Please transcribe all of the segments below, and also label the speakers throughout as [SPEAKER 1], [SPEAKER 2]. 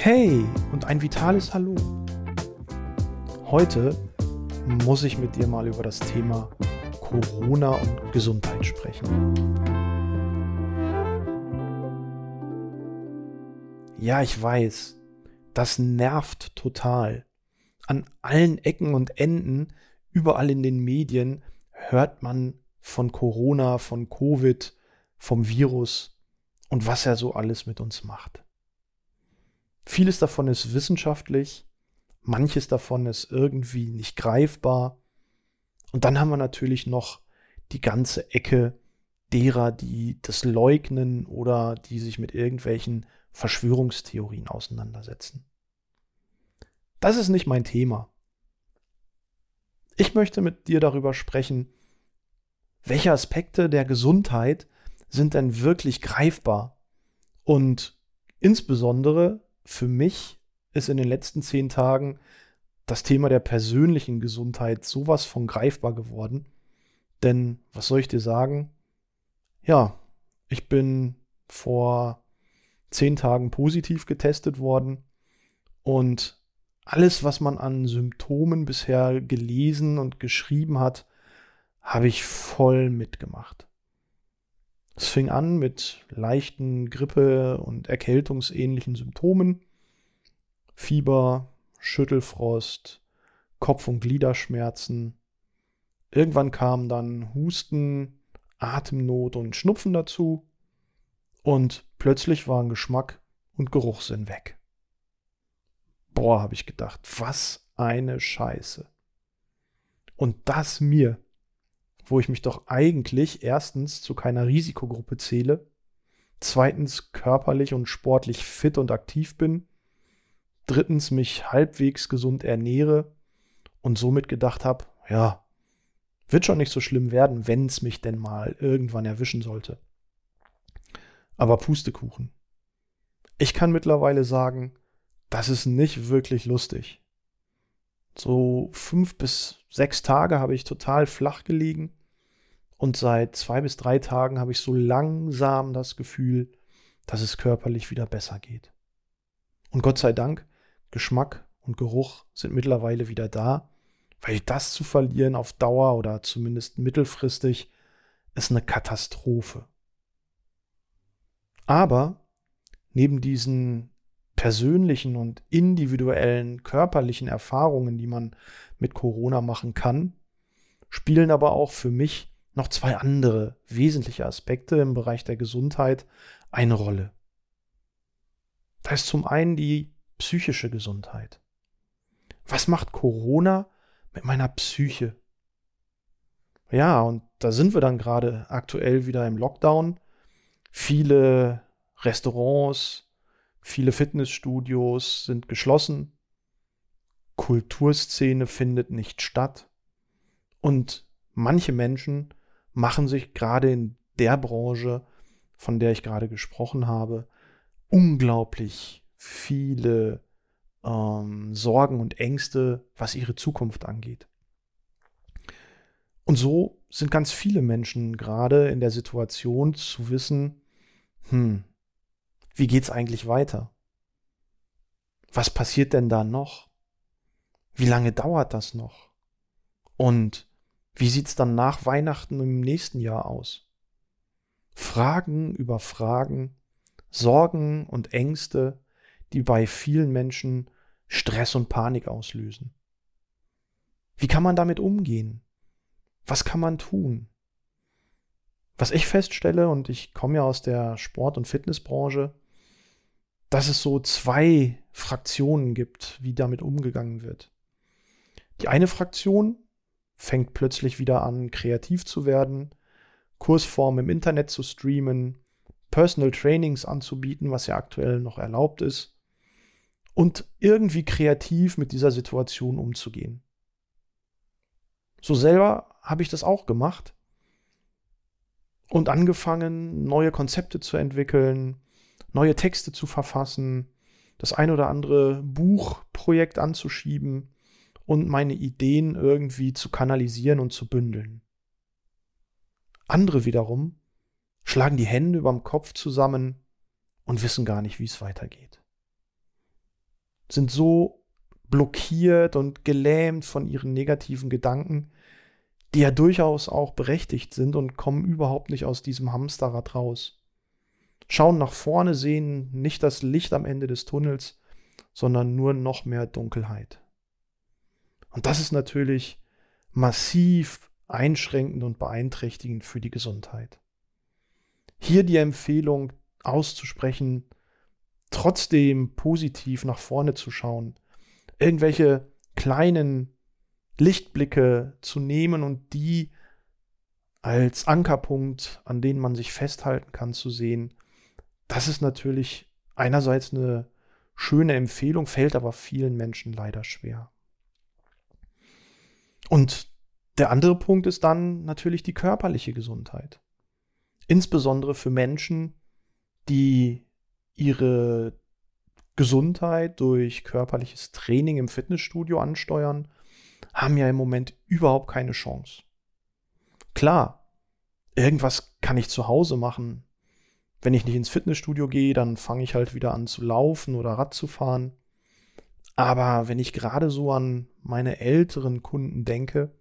[SPEAKER 1] Hey und ein vitales Hallo. Heute muss ich mit dir mal über das Thema Corona und Gesundheit sprechen. Ja, ich weiß, das nervt total. An allen Ecken und Enden, überall in den Medien hört man von Corona, von Covid, vom Virus und was er so alles mit uns macht. Vieles davon ist wissenschaftlich, manches davon ist irgendwie nicht greifbar. Und dann haben wir natürlich noch die ganze Ecke derer, die das leugnen oder die sich mit irgendwelchen Verschwörungstheorien auseinandersetzen. Das ist nicht mein Thema. Ich möchte mit dir darüber sprechen, welche Aspekte der Gesundheit sind denn wirklich greifbar und insbesondere für mich ist in den letzten zehn Tagen das Thema der persönlichen Gesundheit sowas von greifbar geworden. Denn, was soll ich dir sagen? Ja, ich bin vor zehn Tagen positiv getestet worden und alles, was man an Symptomen bisher gelesen und geschrieben hat, habe ich voll mitgemacht. Es fing an mit leichten Grippe- und Erkältungsähnlichen Symptomen. Fieber, Schüttelfrost, Kopf- und Gliederschmerzen. Irgendwann kamen dann Husten, Atemnot und Schnupfen dazu. Und plötzlich waren Geschmack und Geruchssinn weg. Boah, habe ich gedacht, was eine Scheiße. Und das mir, wo ich mich doch eigentlich erstens zu keiner Risikogruppe zähle, zweitens körperlich und sportlich fit und aktiv bin, drittens mich halbwegs gesund ernähre und somit gedacht habe, ja, wird schon nicht so schlimm werden, wenn es mich denn mal irgendwann erwischen sollte. Aber Pustekuchen. Ich kann mittlerweile sagen, das ist nicht wirklich lustig. So fünf bis sechs Tage habe ich total flach gelegen und seit zwei bis drei Tagen habe ich so langsam das Gefühl, dass es körperlich wieder besser geht. Und Gott sei Dank, Geschmack und Geruch sind mittlerweile wieder da, weil das zu verlieren auf Dauer oder zumindest mittelfristig ist eine Katastrophe. Aber neben diesen persönlichen und individuellen körperlichen Erfahrungen, die man mit Corona machen kann, spielen aber auch für mich noch zwei andere wesentliche Aspekte im Bereich der Gesundheit eine Rolle. Da ist zum einen die psychische Gesundheit. Was macht Corona mit meiner Psyche? Ja, und da sind wir dann gerade aktuell wieder im Lockdown. Viele Restaurants, Viele Fitnessstudios sind geschlossen. Kulturszene findet nicht statt. Und manche Menschen machen sich gerade in der Branche, von der ich gerade gesprochen habe, unglaublich viele ähm, Sorgen und Ängste, was ihre Zukunft angeht. Und so sind ganz viele Menschen gerade in der Situation zu wissen, hm, wie geht's eigentlich weiter? Was passiert denn da noch? Wie lange dauert das noch? Und wie sieht's dann nach Weihnachten im nächsten Jahr aus? Fragen über Fragen, Sorgen und Ängste, die bei vielen Menschen Stress und Panik auslösen. Wie kann man damit umgehen? Was kann man tun? Was ich feststelle, und ich komme ja aus der Sport- und Fitnessbranche, dass es so zwei Fraktionen gibt, wie damit umgegangen wird. Die eine Fraktion fängt plötzlich wieder an, kreativ zu werden, Kursformen im Internet zu streamen, Personal Trainings anzubieten, was ja aktuell noch erlaubt ist, und irgendwie kreativ mit dieser Situation umzugehen. So selber habe ich das auch gemacht und angefangen, neue Konzepte zu entwickeln, neue Texte zu verfassen, das ein oder andere Buchprojekt anzuschieben und meine Ideen irgendwie zu kanalisieren und zu bündeln. Andere wiederum schlagen die Hände überm Kopf zusammen und wissen gar nicht, wie es weitergeht. Sind so blockiert und gelähmt von ihren negativen Gedanken, die ja durchaus auch berechtigt sind und kommen überhaupt nicht aus diesem Hamsterrad raus. Schauen nach vorne, sehen nicht das Licht am Ende des Tunnels, sondern nur noch mehr Dunkelheit. Und das ist natürlich massiv einschränkend und beeinträchtigend für die Gesundheit. Hier die Empfehlung auszusprechen, trotzdem positiv nach vorne zu schauen, irgendwelche kleinen Lichtblicke zu nehmen und die als Ankerpunkt, an denen man sich festhalten kann, zu sehen. Das ist natürlich einerseits eine schöne Empfehlung, fällt aber vielen Menschen leider schwer. Und der andere Punkt ist dann natürlich die körperliche Gesundheit. Insbesondere für Menschen, die ihre Gesundheit durch körperliches Training im Fitnessstudio ansteuern, haben ja im Moment überhaupt keine Chance. Klar, irgendwas kann ich zu Hause machen. Wenn ich nicht ins Fitnessstudio gehe, dann fange ich halt wieder an zu laufen oder Rad zu fahren. Aber wenn ich gerade so an meine älteren Kunden denke,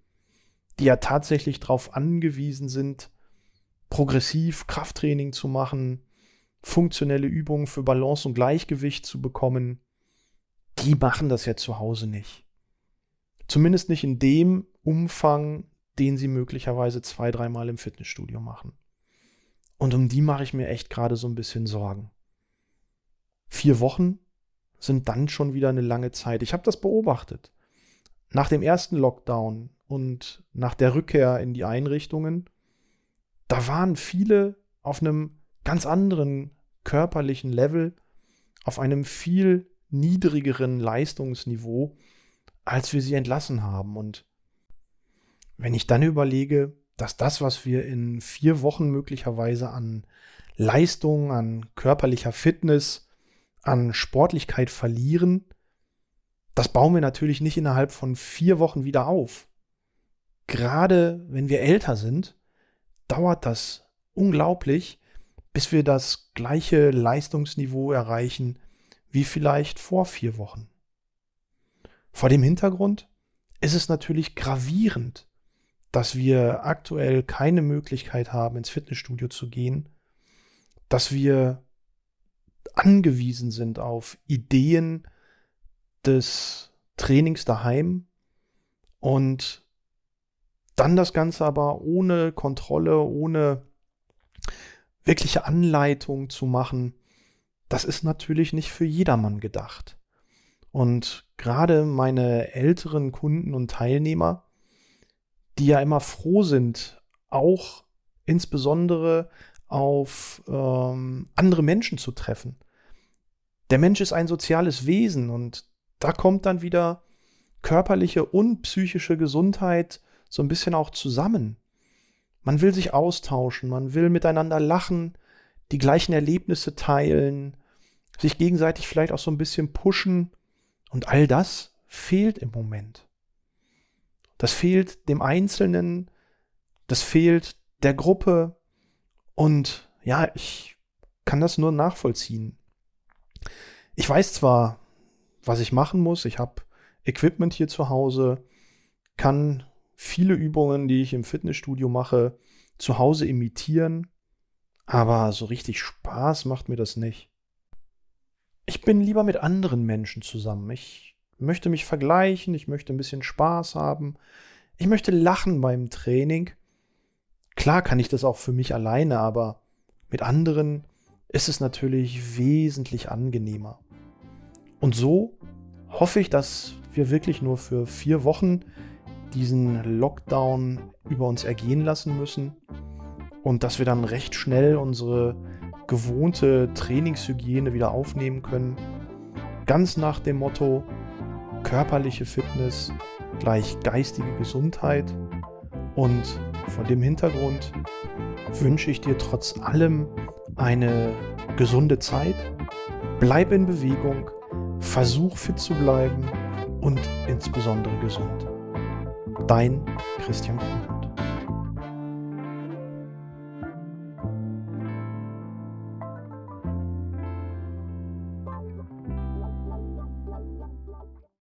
[SPEAKER 1] die ja tatsächlich darauf angewiesen sind, progressiv Krafttraining zu machen, funktionelle Übungen für Balance und Gleichgewicht zu bekommen, die machen das ja zu Hause nicht. Zumindest nicht in dem Umfang, den sie möglicherweise zwei, dreimal im Fitnessstudio machen. Und um die mache ich mir echt gerade so ein bisschen Sorgen. Vier Wochen sind dann schon wieder eine lange Zeit. Ich habe das beobachtet. Nach dem ersten Lockdown und nach der Rückkehr in die Einrichtungen, da waren viele auf einem ganz anderen körperlichen Level, auf einem viel niedrigeren Leistungsniveau, als wir sie entlassen haben. Und wenn ich dann überlege, dass das, was wir in vier Wochen möglicherweise an Leistung, an körperlicher Fitness, an Sportlichkeit verlieren, das bauen wir natürlich nicht innerhalb von vier Wochen wieder auf. Gerade wenn wir älter sind, dauert das unglaublich, bis wir das gleiche Leistungsniveau erreichen wie vielleicht vor vier Wochen. Vor dem Hintergrund ist es natürlich gravierend, dass wir aktuell keine Möglichkeit haben, ins Fitnessstudio zu gehen, dass wir angewiesen sind auf Ideen des Trainings daheim und dann das Ganze aber ohne Kontrolle, ohne wirkliche Anleitung zu machen, das ist natürlich nicht für jedermann gedacht. Und gerade meine älteren Kunden und Teilnehmer, die ja immer froh sind, auch insbesondere auf ähm, andere Menschen zu treffen. Der Mensch ist ein soziales Wesen und da kommt dann wieder körperliche und psychische Gesundheit so ein bisschen auch zusammen. Man will sich austauschen, man will miteinander lachen, die gleichen Erlebnisse teilen, sich gegenseitig vielleicht auch so ein bisschen pushen. Und all das fehlt im Moment. Das fehlt dem Einzelnen, das fehlt der Gruppe. Und ja, ich kann das nur nachvollziehen. Ich weiß zwar, was ich machen muss, ich habe Equipment hier zu Hause, kann viele Übungen, die ich im Fitnessstudio mache, zu Hause imitieren, aber so richtig Spaß macht mir das nicht. Ich bin lieber mit anderen Menschen zusammen. Ich möchte mich vergleichen, ich möchte ein bisschen Spaß haben, ich möchte lachen beim Training. Klar kann ich das auch für mich alleine, aber mit anderen ist es natürlich wesentlich angenehmer. Und so hoffe ich, dass wir wirklich nur für vier Wochen diesen Lockdown über uns ergehen lassen müssen und dass wir dann recht schnell unsere gewohnte Trainingshygiene wieder aufnehmen können. Ganz nach dem Motto körperliche Fitness gleich geistige Gesundheit. Und vor dem Hintergrund wünsche ich dir trotz allem eine gesunde Zeit. Bleib in Bewegung, versuch fit zu bleiben und insbesondere gesund. Dein Christian Kuhn.